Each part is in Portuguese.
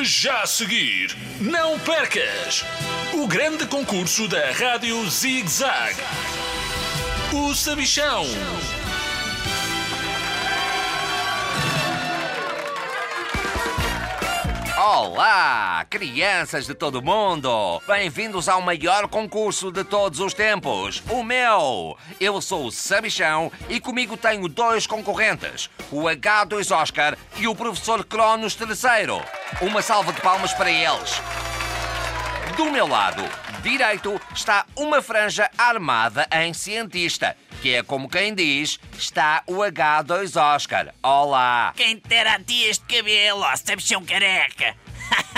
Já a seguir, não percas o grande concurso da Rádio Zig Zag. O Sabichão. Olá, crianças de todo mundo! Bem-vindos ao maior concurso de todos os tempos, o meu! Eu sou o Sabichão e comigo tenho dois concorrentes, o H2 Oscar e o professor Cronos III. Uma salva de palmas para eles. Do meu lado direito está uma franja armada em cientista, que é como quem diz, está o H2 Oscar. Olá! Quem terá a ti este cabelo, ó, sabichão careca?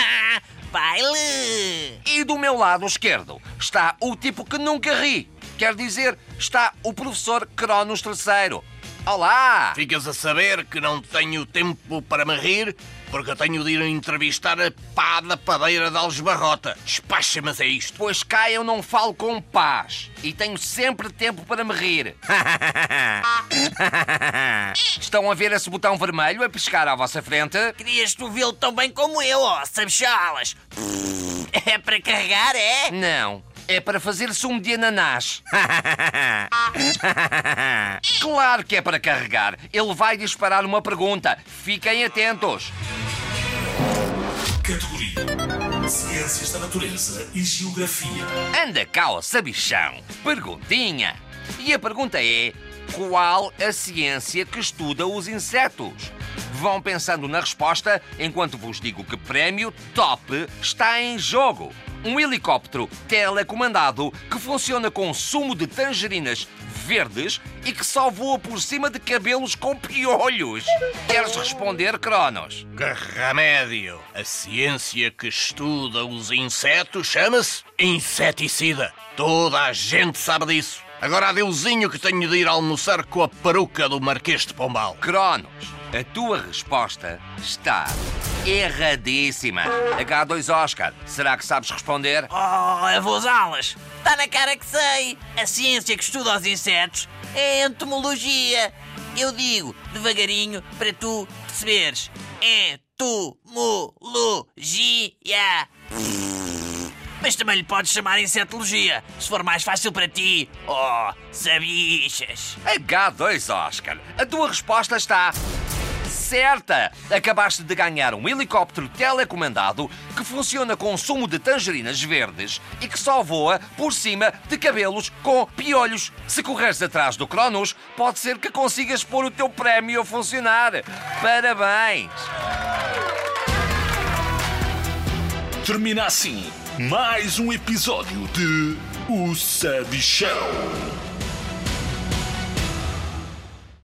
Baile! E do meu lado esquerdo está o tipo que nunca ri. Quer dizer, está o professor Cronos III. Olá! Ficas a saber que não tenho tempo para me rir, porque eu tenho de ir entrevistar a pá da padeira de Algesbarrota. Despacha, mas é isto. Pois cá eu não falo com paz e tenho sempre tempo para me rir. Estão a ver esse botão vermelho a piscar à vossa frente? Querias tu vê-lo tão bem como eu, ó, sabichalas? É para carregar, é? Não. É para fazer sumo de ananás. claro que é para carregar. Ele vai disparar uma pergunta. Fiquem atentos. Categoria: Ciências da Natureza e Geografia. Anda cá, ó sabichão. Perguntinha. E a pergunta é: qual a ciência que estuda os insetos? Vão pensando na resposta enquanto vos digo que prémio top está em jogo. Um helicóptero telecomandado que funciona com sumo de tangerinas verdes e que só voa por cima de cabelos com piolhos. Queres responder, Cronos? Que remédio! A ciência que estuda os insetos chama-se inseticida. Toda a gente sabe disso. Agora adeusinho que tenho de ir almoçar com a peruca do Marquês de Pombal. Cronos, a tua resposta está erradíssima. H2 Oscar, será que sabes responder? Oh, avós alas! Está na cara que sei! A ciência que estuda os insetos é entomologia. Eu digo devagarinho para tu perceberes. Entomologia. Mas também lhe podes chamar insetologia, se for mais fácil para ti. Oh, sabichas! H2 Oscar, a tua resposta está certa! Acabaste de ganhar um helicóptero telecomandado que funciona com sumo de tangerinas verdes e que só voa por cima de cabelos com piolhos. Se correres atrás do Cronos, pode ser que consigas pôr o teu prémio a funcionar. Parabéns! Termina assim mais um episódio de O Sabichão.